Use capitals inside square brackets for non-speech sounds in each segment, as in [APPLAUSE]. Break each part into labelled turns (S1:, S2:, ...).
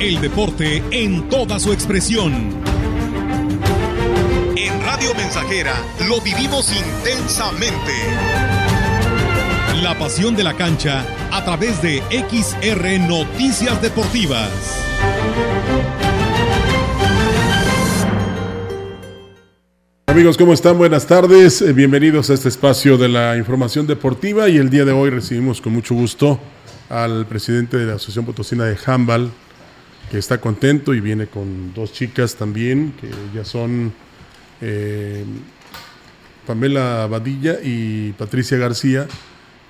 S1: El deporte en toda su expresión. En Radio Mensajera lo vivimos intensamente. La pasión de la cancha a través de XR Noticias Deportivas.
S2: Amigos, ¿cómo están? Buenas tardes. Eh, bienvenidos a este espacio de la información deportiva y el día de hoy recibimos con mucho gusto al presidente de la Asociación Potosina de Handball, que está contento y viene con dos chicas también, que ya son eh, Pamela Badilla y Patricia García,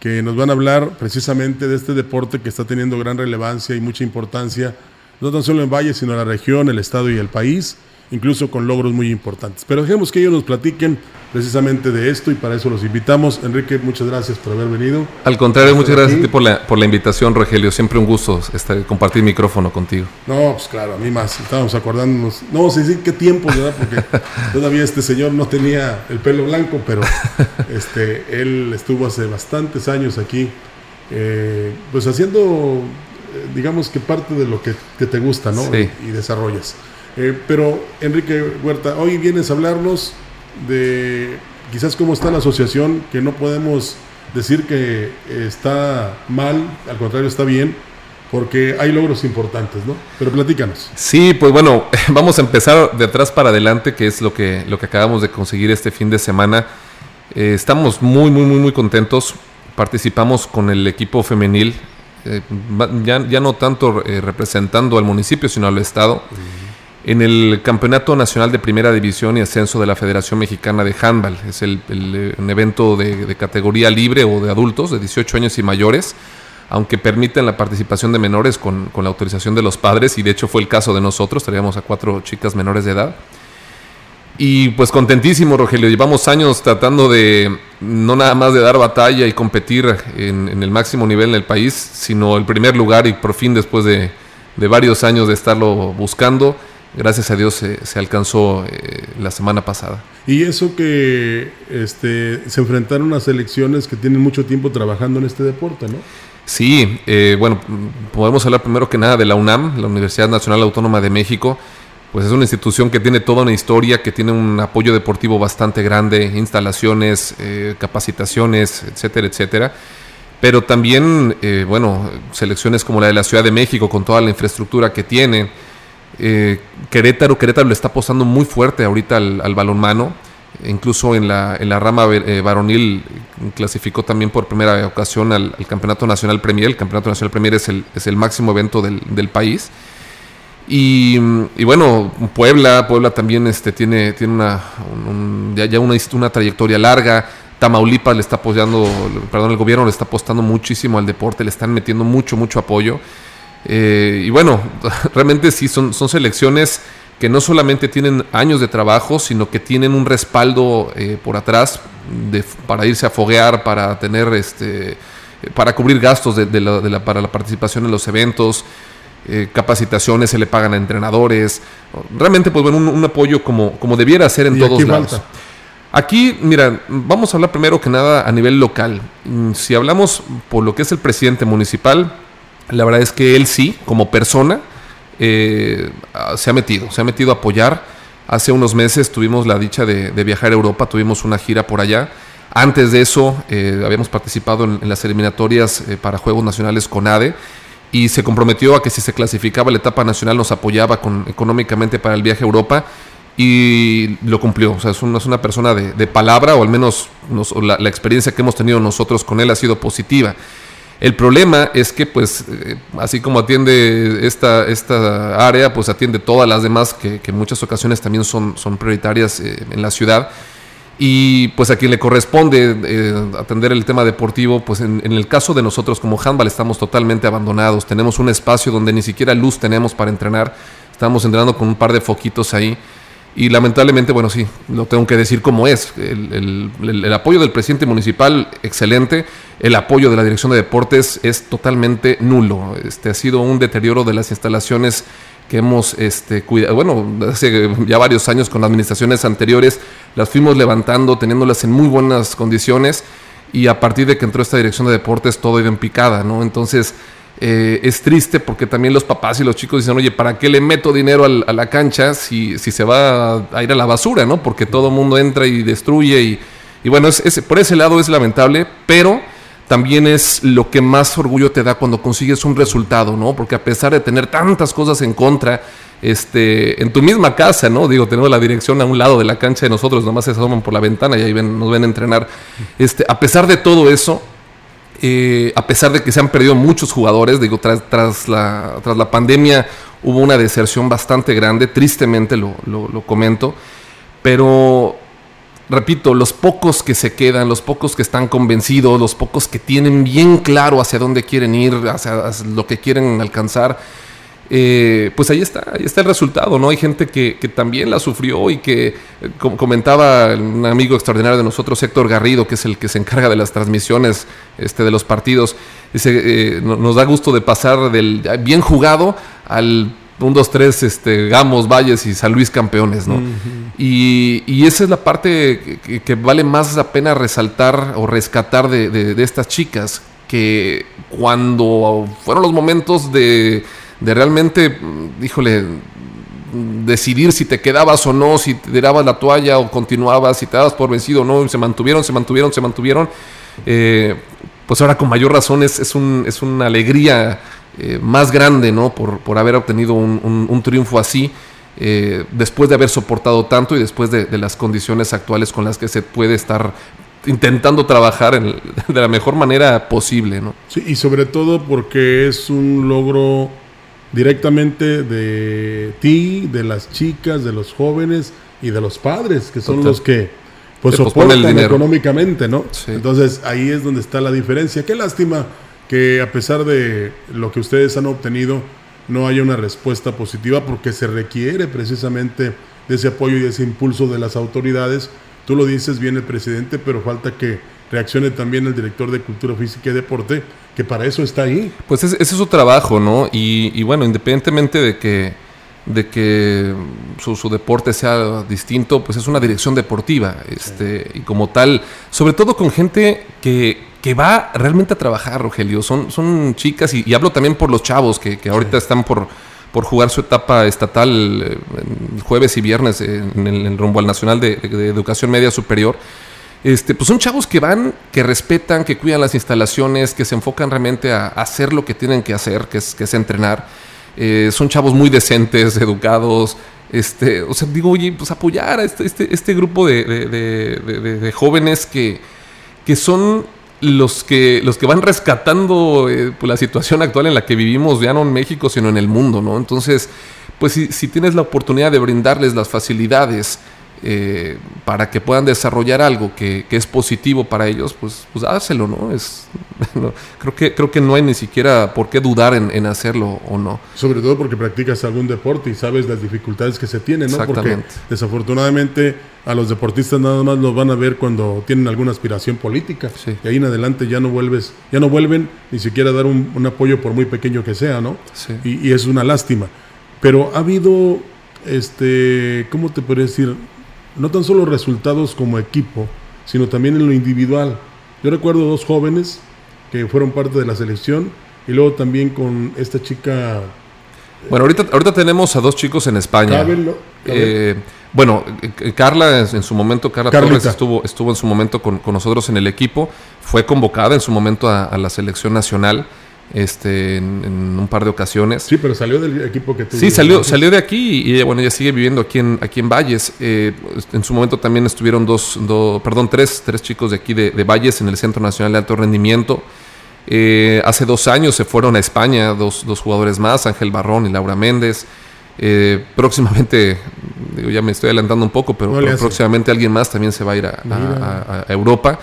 S2: que nos van a hablar precisamente de este deporte que está teniendo gran relevancia y mucha importancia, no tan solo en Valle, sino en la región, el estado y el país incluso con logros muy importantes. Pero dejemos que ellos nos platiquen precisamente de esto y para eso los invitamos. Enrique, muchas gracias por haber venido.
S3: Al contrario, muchas gracias a ti por la, por la invitación, Rogelio. Siempre un gusto estar, compartir micrófono contigo.
S2: No, pues claro, a mí más. Estábamos acordándonos. No vamos a decir qué tiempo, ¿verdad? Porque [LAUGHS] todavía este señor no tenía el pelo blanco, pero [LAUGHS] este, él estuvo hace bastantes años aquí, eh, pues haciendo, eh, digamos que parte de lo que, te gusta, ¿no?
S3: Sí.
S2: y desarrollas. Eh, pero, Enrique Huerta, hoy vienes a hablarnos de quizás cómo está la asociación, que no podemos decir que está mal, al contrario está bien, porque hay logros importantes, ¿no? Pero platícanos.
S3: Sí, pues bueno, [LAUGHS] vamos a empezar de atrás para adelante, que es lo que, lo que acabamos de conseguir este fin de semana. Eh, estamos muy, muy, muy, muy contentos. Participamos con el equipo femenil, eh, ya, ya, no tanto representando al municipio, sino al Estado en el Campeonato Nacional de Primera División y Ascenso de la Federación Mexicana de Handball. Es el, el, un evento de, categoría libre o de adultos de 18 años y mayores, aunque permiten la participación de menores con, la autorización de los padres, y de hecho fue el caso de nosotros, teníamos a cuatro chicas menores de edad. Y pues contentísimo, Rogelio, llevamos años tratando de no nada más de dar batalla y competir en, en el máximo nivel en el país, sino el primer lugar y por fin después de, de varios años de estarlo buscando, gracias a Dios se, se alcanzó eh, la semana pasada.
S2: Y eso que este, se enfrentaron a selecciones que tienen mucho tiempo trabajando en este deporte, ¿no?
S3: Sí, eh, bueno, podemos hablar primero que nada de la UNAM, la Universidad Nacional Autónoma de México. Pues es una institución que tiene toda una historia, que tiene un apoyo deportivo bastante grande, instalaciones, eh, capacitaciones, etcétera, etcétera. Pero también, eh, bueno, selecciones como la de la Ciudad de México, con toda la infraestructura que tiene, eh, Querétaro, Querétaro le está apostando muy fuerte ahorita al, al balonmano. Incluso en la, en la rama eh, varonil clasificó también por primera ocasión al, al, Campeonato Nacional Premier. El Campeonato Nacional Premier es el, es el máximo evento del, del país. Y, y, bueno, Puebla, Puebla también este, tiene, tiene una, un, ya, ya una, una trayectoria larga. Tamaulipas le está apoyando, perdón, el gobierno le está apostando muchísimo al deporte, le están metiendo mucho, mucho apoyo. Eh, y bueno, [LAUGHS] realmente sí, son, son selecciones que no solamente tienen años de trabajo, sino que tienen un respaldo eh, por atrás de, para irse a foguear, para tener este, para cubrir gastos de, de la, de la, para la participación en los eventos, eh, capacitaciones se le pagan a entrenadores, realmente pues bueno, un, un apoyo como, como debiera ser en
S2: ¿Y
S3: todos
S2: aquí
S3: lados. Aquí, mira, vamos a hablar primero que nada a nivel local. Mm, Si hablamos por lo que es el presidente municipal, la verdad es que él sí, como persona, eh, se ha metido, se ha metido a apoyar. Hace unos meses tuvimos la dicha de, viajar a Europa, tuvimos una gira por allá. Antes de eso, eh, habíamos participado en, las eliminatorias eh, para Juegos Nacionales con ADE y se comprometió a que si se clasificaba la etapa nacional nos apoyaba con, económicamente para el viaje a Europa y lo cumplió. O sea, es una, persona de, palabra, o al menos la, experiencia que hemos tenido nosotros con él ha sido positiva. El problema es que, pues, eh, así como atiende esta, esta área, pues atiende todas las demás que, que en muchas ocasiones también son, son prioritarias eh, en la ciudad. Y pues a quien le corresponde eh, atender el tema deportivo, pues en, en, el caso de nosotros como handball estamos totalmente abandonados. Tenemos un espacio donde ni siquiera luz tenemos para entrenar. Estamos entrenando con un par de foquitos ahí. Y lamentablemente, bueno, sí, lo tengo que decir como es. El, el, apoyo del presidente municipal, excelente. El apoyo de la dirección de deportes es totalmente nulo. Este ha sido un deterioro de las instalaciones que hemos este, cuidado. Bueno, hace ya varios años con administraciones anteriores las fuimos levantando, teniéndolas en muy buenas condiciones. Y a partir de que entró esta dirección de deportes, todo ha ido en picada, ¿no? Entonces, eh, es triste porque también los papás y los chicos dicen, oye, ¿para qué le meto dinero a la cancha si, se va a, ir a la basura, ¿no? Porque todo mundo entra y destruye y, bueno, por ese lado es lamentable, pero también es lo que más orgullo te da cuando consigues un resultado, ¿no? Porque a pesar de tener tantas cosas en contra, este, en tu misma casa, ¿no? Digo, tenemos la dirección a un lado de la cancha de nosotros, nomás se asoman por la ventana y ahí nos ven entrenar. Este, a pesar de todo eso, eh, a pesar de que se han perdido muchos jugadores, digo, tras, tras, la, tras la pandemia hubo una deserción bastante grande, tristemente lo, lo, comento, pero repito, los pocos que se quedan, los pocos que están convencidos, los pocos que tienen bien claro hacia dónde quieren ir, hacia lo que quieren alcanzar, eh, pues ahí está, ahí está el resultado, ¿no? Hay gente que, también la sufrió y que, eh, comentaba un amigo extraordinario de nosotros, Héctor Garrido, que es el que se encarga de las transmisiones este, de los partidos, dice, eh, nos da gusto de pasar del bien jugado al 1, 2, 3, este, Gamos, Valles y San Luis campeones, ¿no? y, esa es la parte que, vale más la pena resaltar o rescatar de estas chicas, que cuando fueron los momentos de de realmente, mm, híjole, decidir si te quedabas o no, si te tirabas la toalla o continuabas, si te dabas por vencido o no, se mantuvieron, se mantuvieron, se mantuvieron. Eh, pues ahora con mayor razón es, es, un, es una alegría eh, más grande, ¿no? Por, por haber obtenido un, triunfo así, eh, después de haber soportado tanto y después de, las condiciones actuales con las que se puede estar intentando trabajar de la mejor manera posible, ¿no?
S2: Sí, y sobre todo porque es un logro directamente de ti, de las chicas, de los jóvenes y de los padres, que son los que pues soportan económicamente, ¿no? Entonces ahí es donde está la diferencia. Qué lástima que a pesar de lo que ustedes han obtenido, no haya una respuesta positiva porque se requiere precisamente de ese apoyo y de ese impulso de las autoridades. Tú lo dices bien el presidente, pero falta que reaccione también el director de Cultura Física y Deporte, que para eso está ahí.
S3: Pues ese, es su trabajo, ¿no? Y, bueno, independientemente de que, de que su, deporte sea distinto, pues es una dirección deportiva. Este, Y como tal, sobre todo con gente que, que va realmente a trabajar, Rogelio. Son, son chicas, y, hablo también por los chavos que, ahorita están por, por jugar su etapa estatal eh, jueves y viernes en el, rumbo al Nacional de Educación Media Superior este, pues son chavos que van, que respetan, que cuidan las instalaciones, que se enfocan realmente a, hacer lo que tienen que hacer, que es, entrenar. Eh, son chavos muy decentes, educados. Este, o sea, digo, oye, pues apoyar a este, este, grupo de, jóvenes que, son los que, van rescatando eh, pues, la situación actual en la que vivimos, ya no en México, sino en el mundo. Entonces, pues si, si tienes la oportunidad de brindarles las facilidades, eh, para que puedan desarrollar algo que, es positivo para ellos, pues, pues hácelo, ¿no? Es, [LAUGHS] creo, que, creo que no hay ni siquiera por qué dudar en, hacerlo o no.
S2: Sobre todo porque practicas algún deporte y sabes las dificultades que se tienen, ¿no? Porque desafortunadamente a los deportistas nada más los van a ver cuando tienen alguna aspiración política. Y ahí en adelante ya no vuelves, ya no vuelven ni siquiera a dar un, apoyo por muy pequeño que sea, ¿no? Y, y es una lástima. Pero ha habido, este, ¿cómo te podría decir? No tan solo resultados como equipo, sino también en lo individual. Yo recuerdo dos jóvenes que fueron parte de la selección y luego también con esta chica...
S3: Bueno, ahorita, ahorita tenemos a dos chicos en España. Eh, bueno, eh, Carla en su momento, Carla Torres estuvo, estuvo en su momento con, nosotros en el equipo, fue convocada en su momento a la selección nacional este, en, un par de ocasiones.
S2: Sí, pero salió del equipo que.
S3: Sí, salió, salió de aquí y, bueno, ella sigue viviendo aquí en, aquí en Valles. Eh, en su momento también estuvieron dos, perdón, tres, tres chicos de aquí de, Valles en el Centro Nacional de Alto Rendimiento. Eh, hace dos años se fueron a España dos, dos jugadores más, Ángel Barrón y Laura Méndez. Eh, próximamente, digo, ya me estoy adelantando un poco, pero, próximamente alguien más también se va a ir a Europa.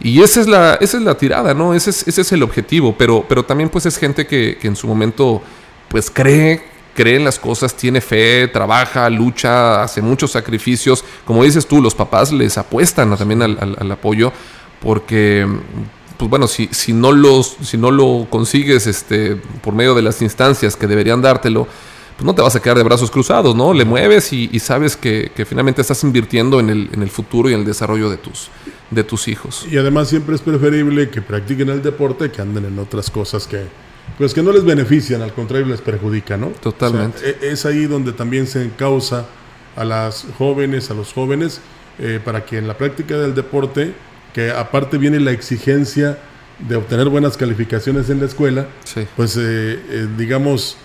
S3: Y esa es la, esa es la tirada, ¿no? Ese es, ese es el objetivo, pero, pero también pues es gente que, en su momento pues cree, cree en las cosas, tiene fe, trabaja, lucha, hace muchos sacrificios. Como dices tú, los papás les apuestan también al, apoyo porque pues bueno, si, si, no los, si no lo consigues este, por medio de las instancias que deberían dártelo, pues no te vas a quedar de brazos cruzados, ¿no? Le mueves y, sabes que, finalmente estás invirtiendo en el, en el futuro y en el desarrollo de tus, de tus hijos.
S2: Y además siempre es preferible que practiquen el deporte que anden en otras cosas que, pues que no les benefician, al contrario les perjudica, ¿no?
S3: Totalmente.
S2: E, es ahí donde también se encausa a las jóvenes, a los jóvenes, eh, para que en la práctica del deporte, que aparte viene la exigencia de obtener buenas calificaciones en la escuela, pues eh, eh, digamos,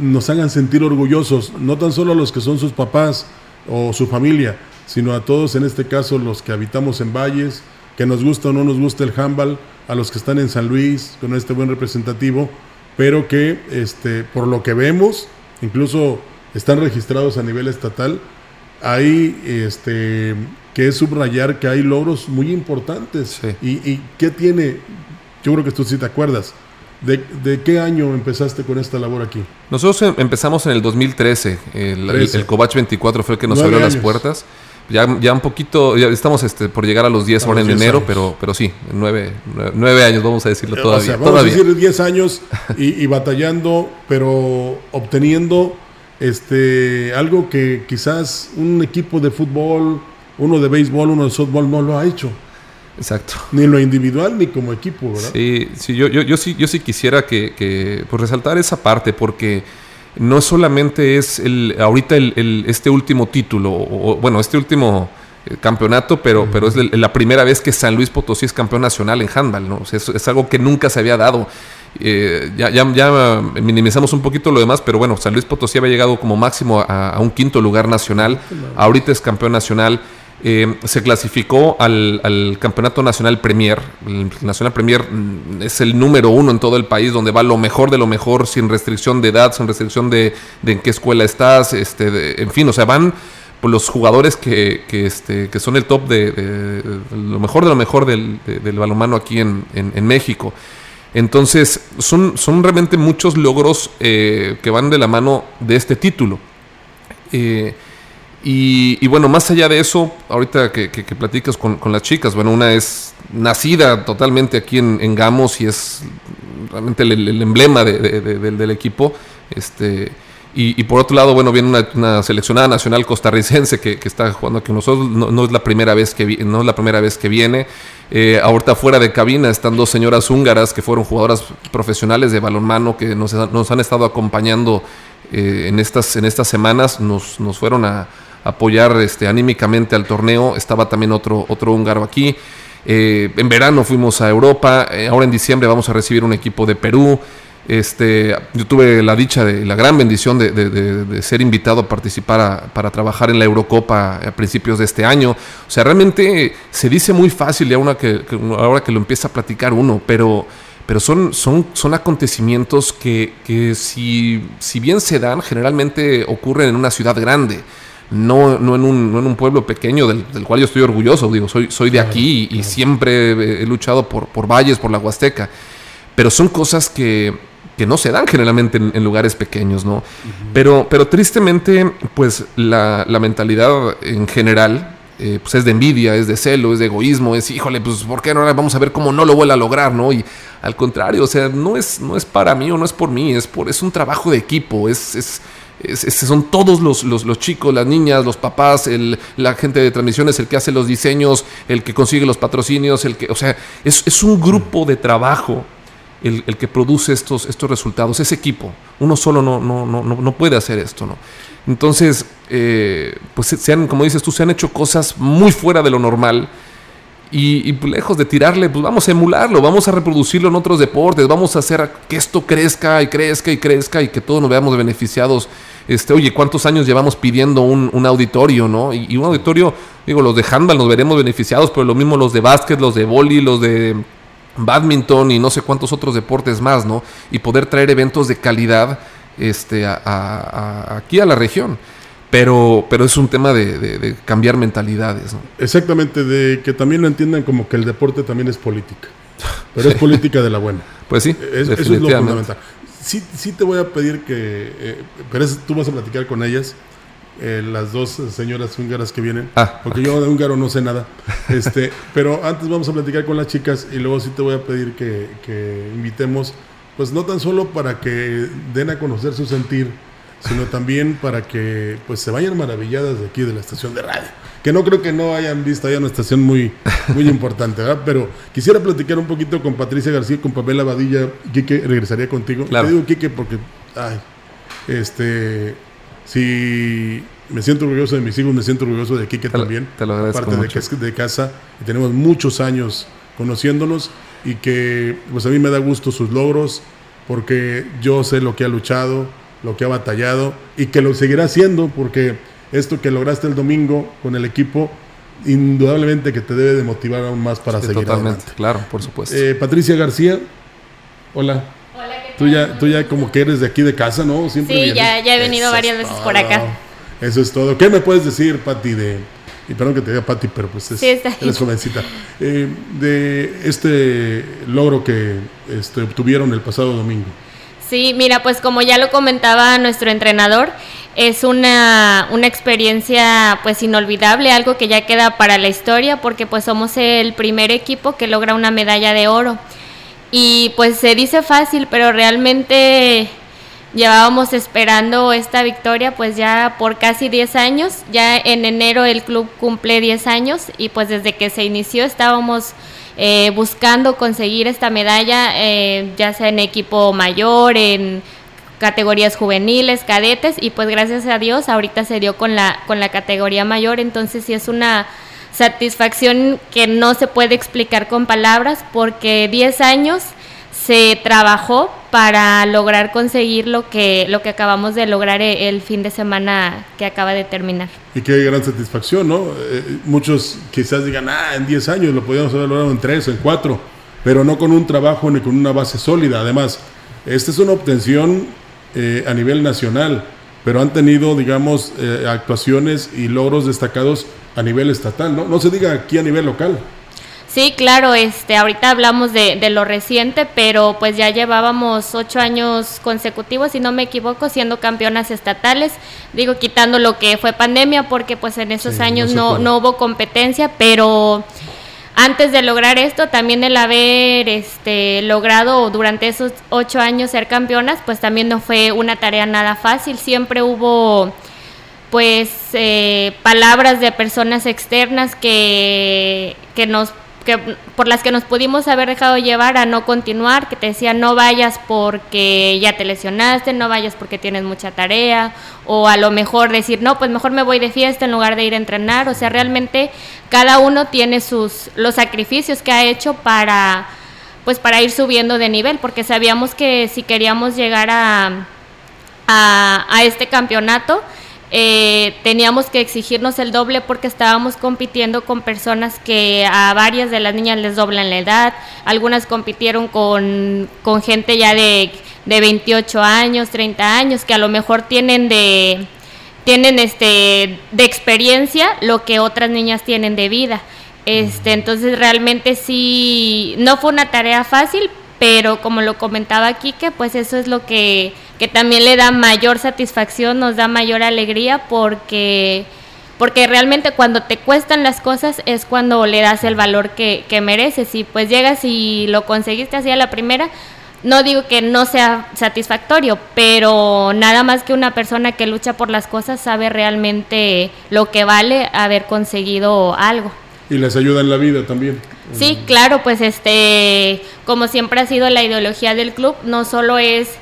S2: nos hagan sentir orgullosos, no tan solo a los que son sus papás o su familia, sino a todos, en este caso, los que habitamos en valles, que nos gusta o no nos gusta el handball, a los que están en San Luis con este buen representativo, pero que este, por lo que vemos, incluso están registrados a nivel estatal, hay este, que es subrayar que hay logros muy importantes. Y, ¿Y qué tiene? Yo creo que tú sí te acuerdas. ¿De, ¿De, qué año empezaste con esta labor aquí?
S3: Nosotros em, empezamos en el 2013. El, el, Covach 24 fue el que nos abrió las puertas. Ya, ya un poquito, ya estamos este, por llegar a los 10 ahora en enero, pero, pero sí, nueve, nueve, años, vamos a decirlo todavía.
S2: vamos a decir 10 años [LAUGHS] y, y, batallando, pero obteniendo este algo que quizás un equipo de fútbol, uno de béisbol, uno de softball no lo ha hecho.
S3: Exacto.
S2: Ni en lo individual ni como equipo, ¿verdad?
S3: Sí, sí yo, yo, yo sí, yo sí quisiera que, que pues, resaltar esa parte porque no solamente es el, ahorita el, este último título, o, bueno, este último eh, campeonato, pero, pero es la primera vez que San Luis Potosí es campeón nacional en handball, ¿no? es, algo que nunca se había dado. Eh, ya, ya, ya, minimizamos un poquito lo demás, pero bueno, San Luis Potosí había llegado como máximo a, a un quinto lugar nacional, ahorita es campeón nacional. Eh, se clasificó al, Campeonato Nacional Premier. El Nacional Premier mm, es el número uno en todo el país, donde va lo mejor de lo mejor, sin restricción de edad, sin restricción de, en qué escuela estás, este, en fin, o sea, van los jugadores que, este, que son el top de, lo mejor de lo mejor del, balonmano aquí en, México. Entonces, son, son realmente muchos logros eh, que van de la mano de este título. Eh, y, bueno, más allá de eso, ahorita que, platicas con, las chicas, bueno, una es nacida totalmente aquí en, Gamos y es realmente el, emblema del equipo. Este, y, por otro lado, bueno, viene una, seleccionada nacional costarricense que, está jugando aquí con nosotros. No, es la primera vez que no es la primera vez que viene. Eh, ahorita fuera de cabina están dos señoras húngaras que fueron jugadoras profesionales de balonmano que nos, han estado acompañando eh, en, estas, en estas semanas. Nos, nos fueron a, apoyar este, anímicamente al torneo. Estaba también otro, otro húngaro aquí. Eh, en verano fuimos a Europa, eh, ahora en diciembre vamos a recibir un equipo de Perú. Este, yo tuve la dicha de la gran bendición de, ser invitado a participar para trabajar en la Eurocopa a principios de este año. O sea, realmente se dice muy fácil y ahora que, ahora que lo empieza a platicar uno, pero, pero son, son, son acontecimientos que, que si, si bien se dan, generalmente ocurren en una ciudad grande no, no, en, un, no en un pueblo pequeño del, cual yo estoy orgulloso, digo, soy, soy de aquí y, siempre he luchado por, por valles, por la Huasteca, pero son cosas que, que no se dan generalmente en, lugares pequeños, ¿no? pero, pero tristemente, pues la, la mentalidad en general, eh, pues es de envidia, es de celo, es de egoísmo, es, híjole, pues ¿por qué no? Vamos a ver cómo no lo vuelve a lograr, ¿no? Y al contrario, o sea, no es, no es para mí o no es por mí, es, por, es un trabajo de equipo, es, es son todos los, los, chicos, las niñas, los papás, el, la gente de transmisiones, el que hace los diseños, el que consigue los patrocinios, el que, o sea, es, es un grupo de trabajo el, el, que produce estos, estos resultados, ese equipo. Uno solo no, no, no, no puede hacer esto, ¿no? Entonces, eh, pues se han, como dices tú, se han hecho cosas muy fuera de lo normal. Y, y, lejos de tirarle, pues vamos a emularlo, vamos a reproducirlo en otros deportes, vamos a hacer que esto crezca y crezca y crezca y que todos nos veamos beneficiados este, oye, ¿cuántos años llevamos pidiendo un, auditorio, no? Y, un auditorio, digo, los de handball nos veremos beneficiados, pero lo mismo los de básquet, los de boli, los de badminton y no sé cuántos otros deportes más, ¿no? Y poder traer eventos de calidad este, aquí a la región. Pero, pero es un tema de, cambiar mentalidades. ¿no?
S2: Exactamente, de que también lo entiendan como que el deporte también es política. Pero es [LAUGHS] política de la buena.
S3: Pues sí.
S2: eso es lo fundamental sí, sí te voy a pedir que, eh, pero tú vas a platicar con ellas, eh, las dos señoras húngaras que vienen, ah, porque yo de húngaro no sé nada. [LAUGHS] Este, pero antes vamos a platicar con las chicas y luego sí te voy a pedir que, invitemos, pues no tan solo para que den a conocer su sentir, sino también para que pues se vayan maravilladas de aquí de la estación de radio. Que no creo que no hayan visto allá una estación muy, muy importante, ¿verdad? Pero quisiera platicar un poquito con Patricia García, con Pamela Badilla. Quique, regresaría contigo. Te digo Quique porque, ay, este, si me siento orgulloso de mis hijos, me siento orgulloso de Quique también.
S3: Te lo agradezco
S2: Parte
S3: mucho.
S2: De, de casa y tenemos muchos años conociéndonos y que pues a mí me da gusto sus logros porque yo sé lo que ha luchado, lo que ha batallado y que lo seguirá haciendo porque esto que lograste el domingo con el equipo indudablemente que te debe de motivar aún más para
S3: Sí,
S2: seguir
S3: totalmente,
S2: adelante.
S3: claro, por supuesto.
S2: Eh, Patricia García, hola. Tú ya, tú ya como que eres de aquí de casa, ¿no? Siempre
S4: Sí,
S2: vienes.
S4: ya- ya he venido
S2: Eso
S4: varias
S2: es
S4: veces por acá.
S2: Eso es todo. ¿Qué me puedes decir, Pati, de... Y perdón que te diga Pati, pero pues es,
S4: Sí, está bien.
S2: eres jovencita. Eh, de este logro que este, obtuvieron el pasado domingo.
S4: Sí, mira, pues como ya lo comentaba nuestro entrenador, es una, una experiencia pues inolvidable, algo que ya queda para la historia porque pues somos el primer equipo que logra una medalla de oro. Y pues se dice fácil, pero realmente llevábamos esperando esta victoria pues ya por casi 10 años. Ya en enero el club cumple 10 años y pues desde que se inició estábamos eh, buscando conseguir esta medalla, eh, ya sea en equipo mayor, en categorías juveniles, cadetes y pues gracias a Dios ahorita se dio con la con la categoría mayor, entonces sí es una satisfacción que no se puede explicar con palabras porque 10 años se trabajó para lograr conseguir lo que lo que acabamos de lograr e- el fin de semana que acaba de terminar.
S2: Y qué gran satisfacción, ¿no? Eh, muchos quizás digan, ah, en 10 años lo podíamos haber logrado en 3, en 4, pero no con un trabajo ni con una base sólida. Además, esta es una obtención eh, a nivel nacional, pero han tenido, digamos, eh, actuaciones y logros destacados a nivel estatal, ¿no? No se diga aquí a nivel local.
S4: Sí, claro, este, ahorita hablamos de, de lo reciente, pero pues ya llevábamos ocho años consecutivos, si no me equivoco, siendo campeonas estatales. Digo, quitando lo que fue pandemia, porque pues en esos
S2: Sí,
S4: años no, no hubo competencia, pero antes de lograr esto, también el haber este, logrado durante esos ocho años ser campeonas, pues también no fue una tarea nada fácil. Siempre hubo pues eh, palabras de personas externas que, que nos que por las que nos pudimos haber dejado llevar a no continuar, que te decían no vayas porque ya te lesionaste, no vayas porque tienes mucha tarea, o a lo mejor decir, no, pues mejor me voy de fiesta en lugar de ir a entrenar, o sea, realmente cada uno tiene sus los sacrificios que ha hecho para pues para ir subiendo de nivel, porque sabíamos que si queríamos llegar a a, a este campeonato, eh, teníamos que exigirnos el doble porque estábamos compitiendo con personas que a varias de las niñas les doblan la edad, algunas compitieron con, con gente ya de, de 28 años, 30 años, que a lo mejor tienen de tienen este de experiencia lo que otras niñas tienen de vida. Este, entonces realmente sí no fue una tarea fácil, pero como lo comentaba Kike, pues eso es lo que, que también le da mayor satisfacción, nos da mayor alegría porque porque realmente cuando te cuestan las cosas es cuando le das el valor que, que mereces y pues llegas y lo conseguiste así a la primera, no digo que no sea satisfactorio, pero nada más que una persona que lucha por las cosas sabe realmente lo que vale haber conseguido algo.
S2: Y les ayuda en la vida también.
S4: Sí, claro, pues este, como siempre ha sido la ideología del club, no solo es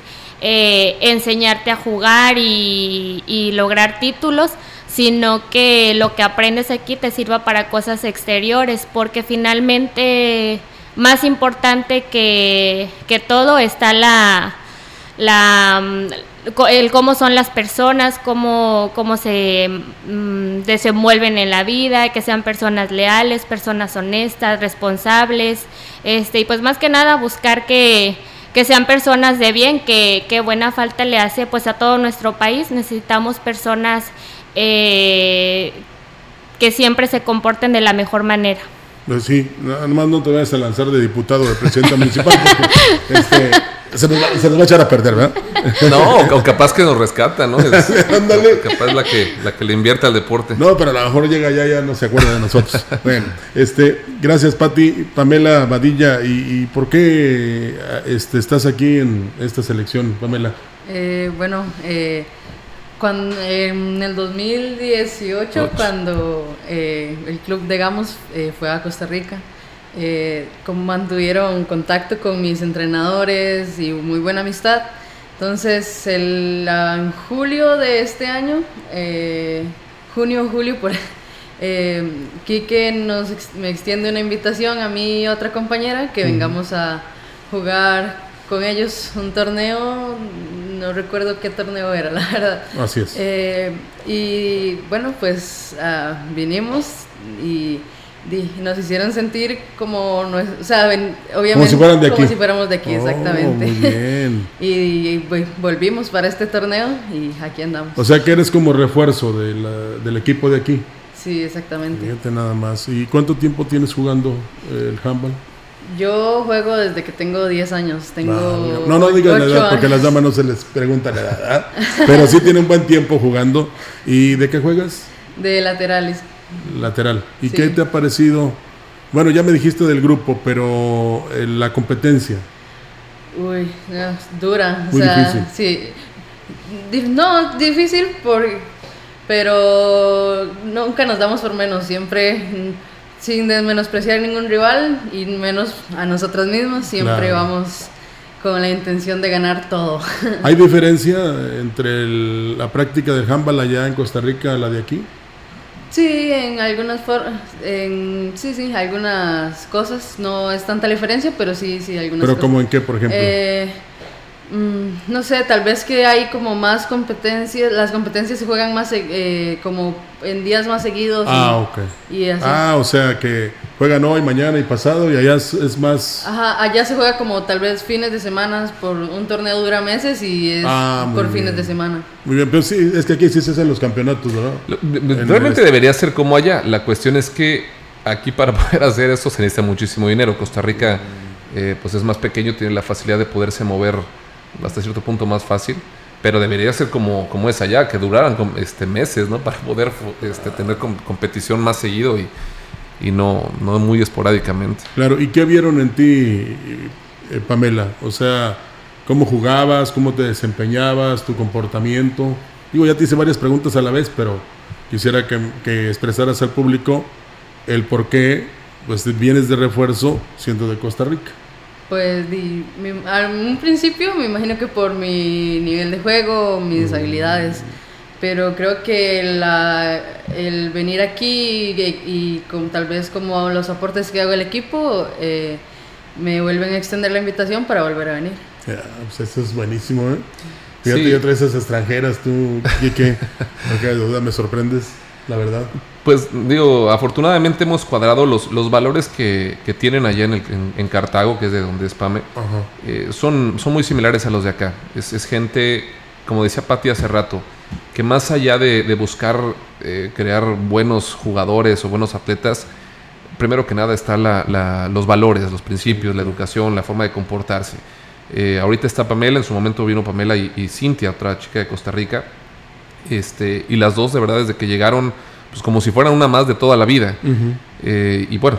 S4: eh, enseñarte a jugar y, y lograr títulos, sino que lo que aprendes aquí te sirva para cosas exteriores, porque finalmente más importante que, que todo está la, la mm, el cómo son las personas, cómo, cómo se mm, desenvuelven en la vida, que sean personas leales, personas honestas, responsables, este, y pues más que nada buscar que, que sean personas de bien, que, que buena falta le hace pues a todo nuestro país, necesitamos personas eh, que siempre se comporten de la mejor manera.
S2: Pues sí, nada no te vayas a lanzar de diputado o de presidenta municipal porque este, se, nos va, se nos va a echar a perder, ¿verdad? [LAUGHS]
S3: No, o capaz que nos rescata, ¿no? Es- [LAUGHS]
S2: Ándale.
S3: capaz la que, la que le invierte al deporte.
S2: No, pero a lo mejor llega ya, ya no se acuerda de nosotros. [LAUGHS] bueno, este, gracias Pati, Pamela Badilla, ¿y, y por qué este, estás aquí en esta selección, Pamela?
S5: Eh, bueno, eh, Cuando, en el 2018, cuando eh, el club de Gamos eh, fue a Costa Rica, eh, como mantuvieron contacto con mis entrenadores y muy buena amistad. Entonces, el, en julio de este año, junio, julio, por [LAUGHS] eh, Quique nos me extiende una invitación a mí y otra compañera que vengamos a jugar con ellos un torneo, no recuerdo qué torneo era, [LAUGHS] la verdad.
S2: Así es.
S5: Eh, y bueno, pues uh, vinimos y, nos hicieron sentir como, o sea, obviamente
S2: como si, fueran de aquí.
S5: como si fuéramos de aquí,
S2: oh,
S5: exactamente.
S2: Muy bien. [LAUGHS]
S5: y, volvimos para este torneo y aquí andamos.
S2: O sea que eres como refuerzo de la, del equipo de aquí.
S5: Sí, exactamente.
S2: Fíjate nada más. ¿Y cuánto tiempo tienes jugando eh, el handball?
S5: Yo juego desde que tengo 10 años. Tengo
S2: ah, no, no, digas la edad porque a las damas no se les pregunta la edad. [LAUGHS] Pero sí tiene un buen tiempo jugando. ¿Y de qué juegas?
S5: De laterales.
S2: Lateral. ¿Y qué te ha parecido? Bueno, ya me dijiste del grupo, pero eh, la competencia.
S5: Uy, dura.
S2: Muy difícil.
S5: Sí. No, difícil porque pero nunca nos damos por menos, siempre mm, sin menospreciar ningún rival y menos a nosotros mismos, siempre vamos con la intención de ganar todo.
S2: ¿Hay diferencia entre la práctica del handball allá en Costa Rica a la de aquí?
S5: Sí, en algunas en, sí, sí, algunas cosas no es tanta la diferencia, pero sí, sí, algunas
S2: ¿Pero como en qué, por ejemplo?
S5: Eh, Mm, no sé, tal vez que hay como más competencias, las competencias se juegan más eh, como en días más seguidos.
S2: Ah, ok. Ah, o sea que juegan hoy, mañana y pasado y allá es, más...
S5: Ajá, allá se juega como tal vez fines de semana, por un torneo dura meses y es ah, por fines de semana.
S2: Muy bien, pero sí, es que aquí sí se hacen los campeonatos, ¿verdad?
S3: Realmente debería ser como allá, la cuestión es que aquí para [LAUGHS] poder hacer eso se necesita muchísimo dinero, Costa Rica eh, pues es más pequeño, tiene la facilidad de poderse mover hasta cierto punto más fácil, pero debería ser como, como es allá, que duraran este, meses, ¿no? [LAUGHS] Para poder este, tener competición más seguido y, y no, no muy esporádicamente.
S2: Claro, ¿y qué vieron en ti, eh, Pamela? O sea, ¿cómo jugabas? ¿Cómo te desempeñabas? ¿Tu comportamiento? Digo, ya te hice varias preguntas a la vez, pero quisiera que, que expresaras al público el por qué pues, vienes de refuerzo siendo de Costa Rica.
S5: Pues di, un principio me imagino que por mi nivel de juego, mis mm. habilidades, pero creo que la, el venir aquí y, con, tal vez como los aportes que hago al equipo eh, me vuelven a extender la invitación para volver a venir.
S2: pues eso es buenísimo, ¿eh? Fíjate, yo traes esas extranjeras, tú, ¿qué? qué? [LAUGHS] duda me sorprendes, la verdad.
S3: Pues digo, afortunadamente hemos cuadrado los, los valores que, que tienen allá en, el, en, Cartago, que es de donde es Pame, eh, son, son muy similares a los de acá. Es, es gente, como decía Pati hace rato, que más allá de, de buscar eh, crear buenos jugadores o buenos atletas, primero que nada están la, los valores, los principios, la educación, la forma de comportarse. Eh, ahorita está Pamela, en su momento vino Pamela y, y Cintia, otra chica de Costa Rica. Este, y las dos, de verdad, desde que llegaron pues como si fueran una más de toda la vida. Eh, y bueno,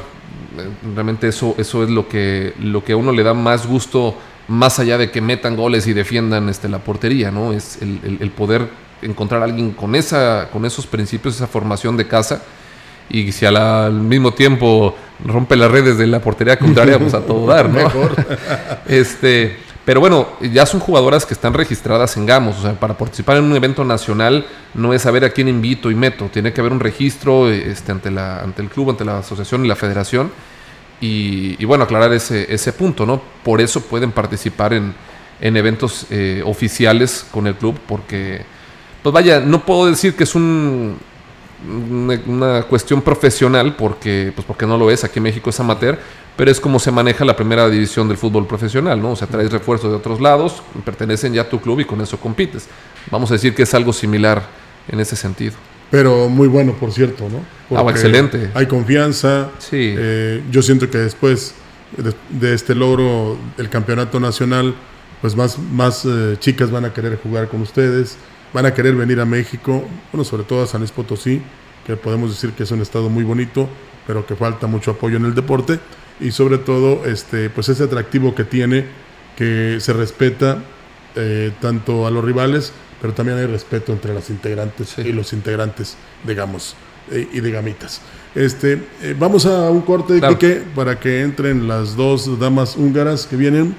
S3: realmente eso, eso es lo que, lo que a uno le da más gusto, más allá de que metan goles y defiendan este, la portería, ¿no? Es el, poder encontrar a alguien con, esa, con esos principios, esa formación de casa. Y si al mismo tiempo rompe las redes de la portería [LAUGHS] contraria, pues a todo dar, ¿no? [LAUGHS] este, pero bueno, ya son jugadoras que están registradas en Gamos. O sea, para participar en un evento nacional no es saber a quién invito y meto. Tiene que haber un registro este, ante, la, ante el club, ante la asociación y la federación. Y, bueno, aclarar ese, ese punto, ¿no? Por eso pueden participar en, en eventos eh, oficiales con el club, porque, pues vaya, no puedo decir que es un, una, cuestión profesional, porque, pues porque no lo es. Aquí en México es amateur pero es como se maneja la primera división del fútbol profesional, ¿no? O sea, traes refuerzos de otros lados, pertenecen ya a tu club y con eso compites. Vamos a decir que es algo similar en ese sentido.
S2: Pero muy bueno, por cierto, ¿no?
S3: ah, excelente.
S2: Hay confianza.
S3: Sí.
S2: Eh, yo siento que después de, este logro del campeonato nacional, pues más, más eh, chicas van a querer jugar con ustedes, van a querer venir a México, bueno, sobre todo a San Luis Potosí, que podemos decir que es un estado muy bonito, pero que falta mucho apoyo en el deporte y sobre todo este pues ese atractivo que tiene que se respeta eh, tanto a los rivales, pero también hay respeto entre las integrantes
S3: Sí.
S2: y los integrantes, digamos, eh, y de gamitas. Este, eh, vamos a un corte,
S3: Claro.
S2: Quique, para que entren las dos damas húngaras que vienen.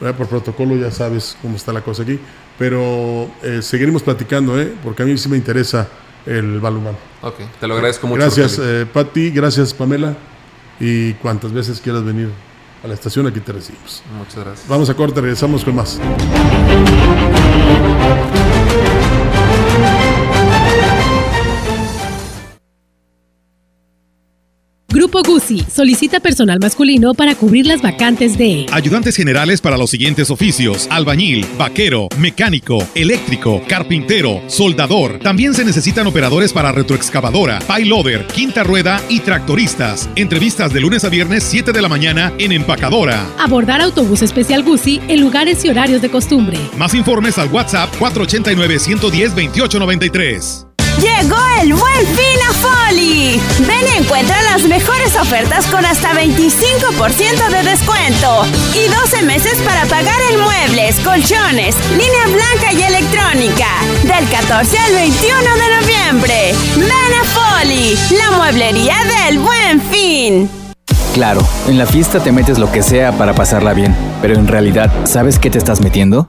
S2: ¿verdad? Por protocolo ya sabes cómo está la cosa aquí, pero eh, seguiremos platicando, ¿eh? porque a mí sí me interesa el balonmano.
S3: Ok, te lo agradezco mucho.
S2: Gracias, eh, Pati, gracias, Pamela, y cuantas veces quieras venir a la estación, aquí te recibimos.
S3: Muchas gracias.
S2: Vamos a corte, regresamos con más.
S6: Solicita personal masculino para cubrir las vacantes de
S1: Ayudantes generales para los siguientes oficios: albañil, vaquero, mecánico, eléctrico, carpintero, soldador. También se necesitan operadores para retroexcavadora, payloader, quinta rueda y tractoristas. Entrevistas de lunes a viernes 7 de la mañana en Empacadora.
S6: abordar autobús especial Guzzi en lugares y horarios de costumbre.
S1: Más informes al WhatsApp 489 110 2893.
S7: Llegó el buen fin a Foli. Ven y encuentra las mejores ofertas con hasta 25% de descuento. Y 12 meses para pagar en muebles, colchones, línea blanca y electrónica. Del 14 al 21 de noviembre. Ven a Foli, la mueblería del buen fin.
S8: Claro, en la fiesta te metes lo que sea para pasarla bien, pero en realidad, ¿sabes qué te estás metiendo?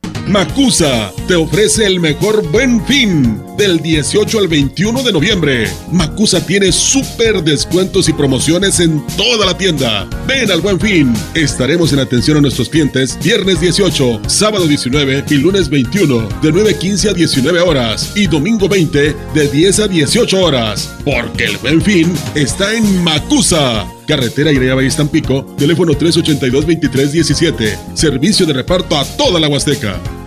S9: Macusa te ofrece el mejor buen fin del 18 al 21 de noviembre. Macusa tiene súper descuentos y promociones en toda la tienda. Ven al buen fin. Estaremos en atención a nuestros clientes viernes 18, sábado 19 y lunes 21 de 9.15 a 19 horas y domingo 20 de 10 a 18 horas. Porque el buen fin está en Macusa. Carretera Ireaba y Tampico, teléfono 382-2317. Servicio de reparto a toda la Huasteca.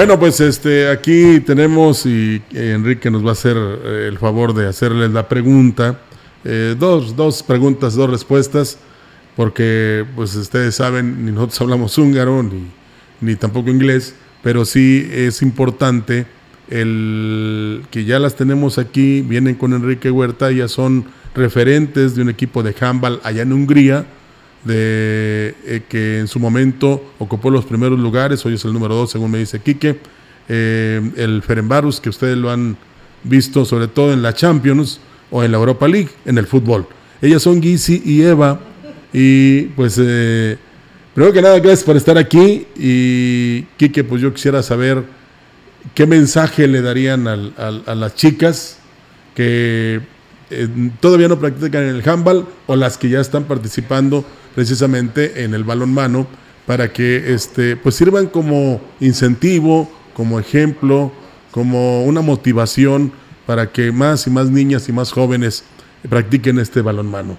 S2: Bueno, pues este aquí tenemos y eh, Enrique nos va a hacer eh, el favor de hacerles la pregunta. Eh, dos, dos preguntas, dos respuestas, porque pues ustedes saben, ni nosotros hablamos húngaro, ni, ni tampoco inglés, pero sí es importante el que ya las tenemos aquí, vienen con Enrique Huerta, ya son referentes de un equipo de handball allá en Hungría, de eh, que en su momento ocupó los primeros lugares, hoy es el número dos, según me dice Quique. Eh, el Ferenbarus, que ustedes lo han visto sobre todo en la Champions o en la Europa League, en el fútbol. Ellas son Gizi y Eva. Y pues, eh, primero que nada, gracias por estar aquí. Y Quique, pues yo quisiera saber qué mensaje le darían al- a las chicas que todavía no practican en el handball o las que ya están participando precisamente en el balonmano para que este pues sirvan como incentivo, como ejemplo, como una motivación para que más y más niñas y más jóvenes practiquen este balonmano.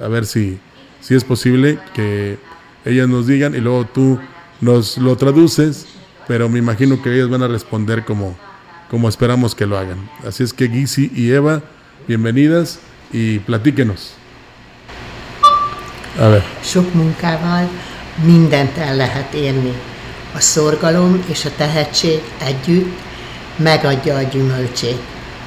S2: A ver si, si es posible que ellas nos digan y luego tú nos lo traduces, pero me imagino que ellas van a responder como, como esperamos que lo hagan. Así es que Gizi y Eva, bienvenidas y platíquenos. A ver.
S10: Sok munkával mindent el lehet érni. A szorgalom és a tehetség együtt megadja a gyümölcsét.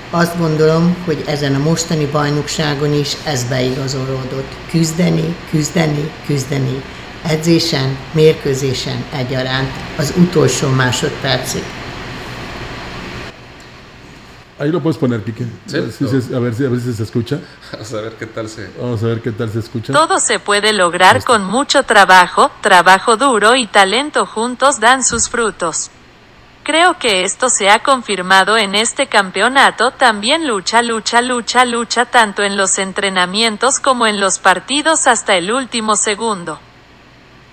S10: Azt gondolom, hogy ezen a mostani bajnokságon is ez beigazolódott. Küzdeni, küzdeni, küzdeni. Edzésen, mérkőzésen egyaránt az utolsó másodpercig.
S2: Ahí lo puedes poner, Pique.
S3: ¿Sí?
S2: A, ver si se, a, ver si, a ver si se escucha.
S3: Vamos [LAUGHS] a ver qué tal se...
S2: Vamos a ver qué tal se escucha.
S11: Todo se puede lograr con mucho trabajo, trabajo duro y talento juntos dan sus frutos. Creo que esto se ha confirmado en este campeonato, también lucha, lucha, lucha, lucha tanto en los entrenamientos como en los partidos hasta el último segundo.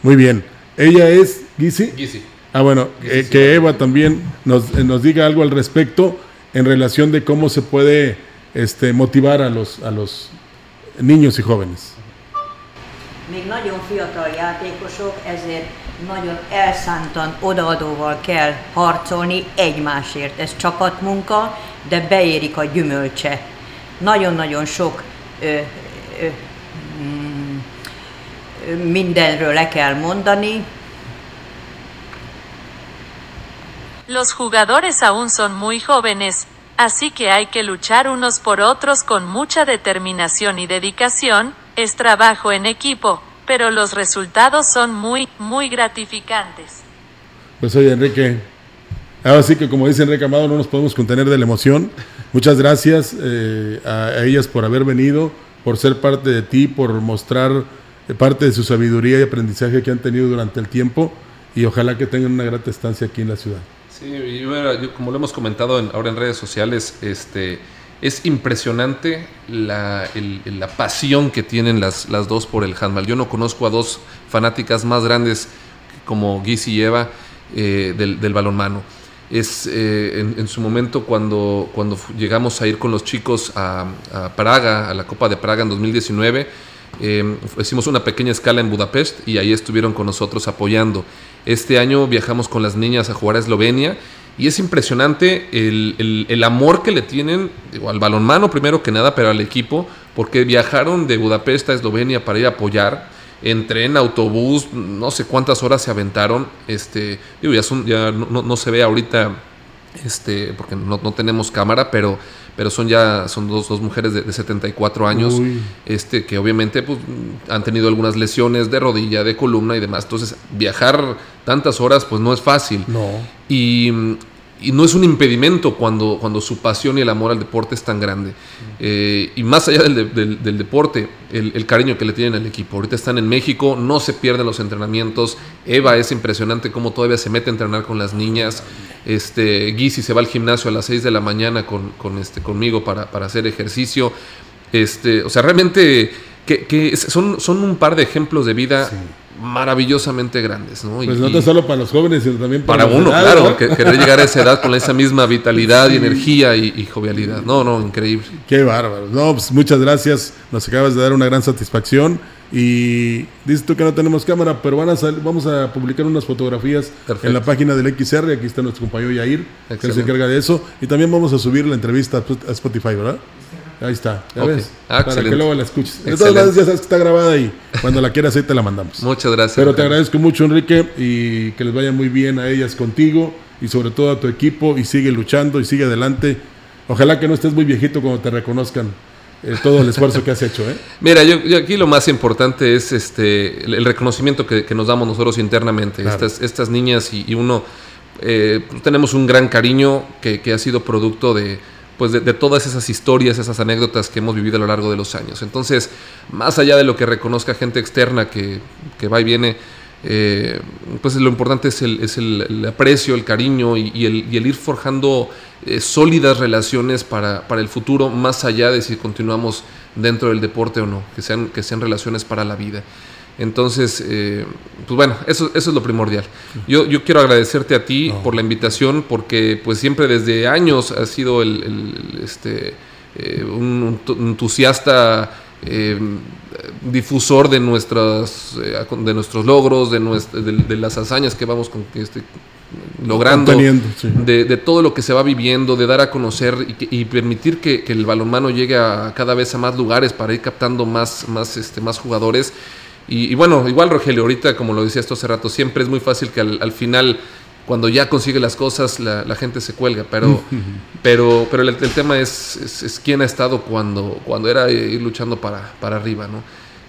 S2: Muy bien. Ella es. Gisi. Ah, bueno, eh, que Eva también nos, eh, nos diga algo al respecto en relación de cómo se puede este, motivar a los, a los niños y jóvenes.
S12: Még nagyon fiatal játékosok, ezért nagyon elszántan, odaadóval kell harcolni egymásért. Ez csapatmunka, de beérik a gyümölcse. Nagyon-nagyon sok ö, ö, mm, mindenről le kell mondani,
S11: Los jugadores aún son muy jóvenes, así que hay que luchar unos por otros con mucha determinación y dedicación, es trabajo en equipo, pero los resultados son muy, muy gratificantes.
S2: Pues oye, Enrique, ahora sí que como dice Enrique Amado, no nos podemos contener de la emoción. Muchas gracias eh, a, ellas por haber venido, por ser parte de ti, por mostrar eh, parte de su sabiduría y aprendizaje que han tenido durante el tiempo y ojalá que tengan una grata estancia aquí en la ciudad.
S3: Sí, yo, yo, como lo hemos comentado en, ahora en redes sociales, este, es impresionante la, la pasión que tienen las, las, dos por el handball. Yo no conozco a dos fanáticas más grandes como Giz y Eva eh, del, balonmano. Es eh, en, en, su momento cuando, cuando llegamos a ir con los chicos a Praga, a la Copa de Praga en 2019, eh, hicimos una pequeña escala en Budapest y ahí estuvieron con nosotros apoyando. Este año viajamos con las niñas a jugar a Eslovenia y es impresionante el, el, amor que le tienen al balonmano primero que nada, pero al equipo, porque viajaron de Budapest a Eslovenia para ir a apoyar. En tren, autobús, no sé cuántas horas se aventaron. Este, digo, ya, ya no, no se ve ahorita, este, porque no, no tenemos cámara, pero pero son ya son dos, dos mujeres de, de 74 años Uy. este que obviamente pues, han tenido algunas lesiones de rodilla, de columna y demás. Entonces, viajar tantas horas pues no es fácil.
S2: No.
S3: Y, y no es un impedimento cuando, cuando su pasión y el amor al deporte es tan grande. Eh, y más allá del, del, deporte, el, el, cariño que le tienen al equipo. Ahorita están en México, no se pierden los entrenamientos. Eva es impresionante cómo todavía se mete a entrenar con las niñas. Este, Guisi se va al gimnasio a las 6 de la mañana con, con este, conmigo para, para hacer ejercicio. Este, o sea, realmente que, que son, son un par de ejemplos de vida. Sí maravillosamente grandes, ¿no?
S2: Pues y, no tan solo para los jóvenes, sino también para,
S3: para uno, edad, claro, ¿no? que querer llegar a esa edad con esa misma vitalidad sí. y energía y, y, jovialidad. No, no, increíble.
S2: Qué bárbaro. No, pues muchas gracias. Nos acabas de dar una gran satisfacción. Y dices tú que no tenemos cámara, pero van a sal, vamos a publicar unas fotografías Perfecto. en la página del XR. Aquí está nuestro compañero Yair, Excelente. que se encarga de eso. Y también vamos a subir la entrevista a Spotify, ¿verdad? Ahí está, ¿ya okay. ves? Ah, Para excelente. que luego la escuches. De todas maneras, ya sabes que está grabada y cuando la quieras ahí te la mandamos.
S3: Muchas gracias.
S2: Pero te agradezco mucho, Enrique, y que les vaya muy bien a ellas contigo y sobre todo a tu equipo y sigue luchando y sigue adelante. Ojalá que no estés muy viejito cuando te reconozcan eh, todo el esfuerzo que has hecho. ¿eh? [LAUGHS]
S3: Mira, yo, yo, aquí lo más importante es este el, el reconocimiento que, que, nos damos nosotros internamente. Claro. Estas, estas niñas y, y uno eh, tenemos un gran cariño que, que ha sido producto de pues de, todas esas historias, esas anécdotas que hemos vivido a lo largo de los años. Entonces, más allá de lo que reconozca gente externa que, que va y viene, eh, pues lo importante es el, es el, aprecio, el cariño y, y, el, y el, ir forjando eh, sólidas relaciones para, para, el futuro, más allá de si continuamos dentro del deporte o no, que sean, que sean relaciones para la vida. Entonces, eh, pues bueno, eso, eso es lo primordial. Yo, yo quiero agradecerte a ti no. por la invitación, porque pues siempre desde años has sido el, el este, eh, un, entusiasta eh, difusor de, nuestras, eh, de nuestros logros, de, nuestra, de, de, las hazañas que vamos con, este, logrando,
S2: sí.
S3: de, de, todo lo que se va viviendo, de dar a conocer y, y permitir que, que, el balonmano llegue a cada vez a más lugares para ir captando más, más, este, más jugadores. Y, y, bueno, igual Rogelio, ahorita como lo decía esto hace rato, siempre es muy fácil que al, al final, cuando ya consigue las cosas, la, la gente se cuelga, pero, [LAUGHS] pero, pero el, el tema es, es, es, quién ha estado cuando, cuando era ir luchando para, para arriba, ¿no?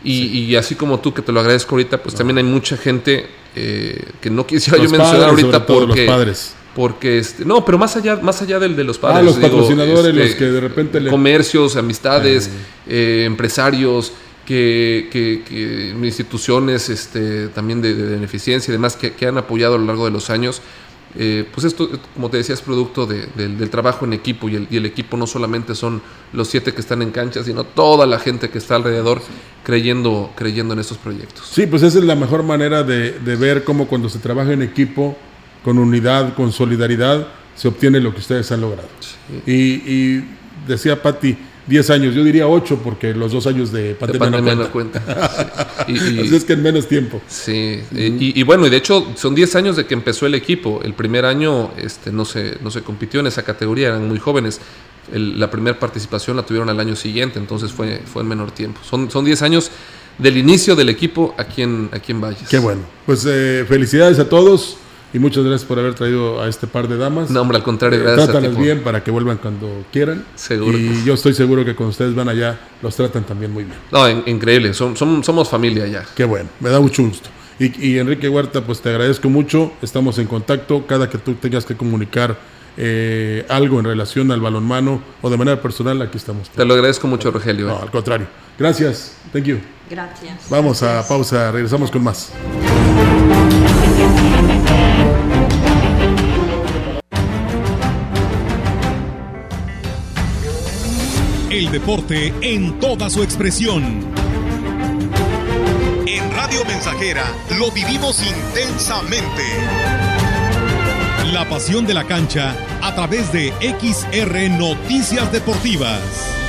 S3: Y, sí. y, así como tú, que te lo agradezco ahorita, pues no. también hay mucha gente eh, que no quisiera
S2: los
S3: yo mencionar
S2: padres,
S3: ahorita porque, porque este, no, pero más allá, más allá del de los padres.
S2: Ah, los patrocinadores, este, los que de repente
S3: le... Comercios, amistades, eh, empresarios, que, que, instituciones este, también de, beneficencia y demás que, han apoyado a lo largo de los años. Eh, pues esto, como te decía, es producto del trabajo en equipo y el, y el, equipo no solamente son los siete que están en cancha, sino toda la gente que está alrededor creyendo, creyendo en estos proyectos.
S2: Sí, pues esa es la mejor manera de, de ver cómo cuando se trabaja en equipo con unidad, con solidaridad, se obtiene lo que ustedes han logrado. Y, decía Patti, 10 años, yo diría 8 porque los dos años de pandemia, no cuenta. [LAUGHS] y, es que en menos tiempo.
S3: Sí, y, bueno, y de hecho son 10 años de que empezó el equipo. El primer año este, no, se, no se compitió en esa categoría, eran muy jóvenes. la primera participación la tuvieron al año siguiente, entonces fue, fue en menor tiempo. Son, son 10 años del inicio del equipo aquí en, aquí en Valles.
S2: Qué bueno. Pues eh, felicidades a todos y muchas gracias por haber traído a este par de damas.
S3: No, hombre, al contrario, gracias.
S2: Trátalas bien para que vuelvan cuando quieran. Seguro. Y yo estoy seguro que cuando ustedes van allá, los tratan también muy bien.
S3: No, increíble, son, somos familia ya.
S2: Qué bueno, me da mucho gusto. Y, Enrique Huerta, pues te agradezco mucho, estamos en contacto, cada que tú tengas que comunicar eh, algo en relación al balonmano o de manera personal, aquí estamos.
S3: Te lo agradezco mucho, Rogelio.
S2: No, al contrario. Gracias, thank you.
S12: Gracias.
S2: Vamos a pausa, regresamos con más.
S1: El deporte en toda su expresión. En Radio Mensajera lo vivimos intensamente. La pasión de la cancha a través de XR Noticias Deportivas.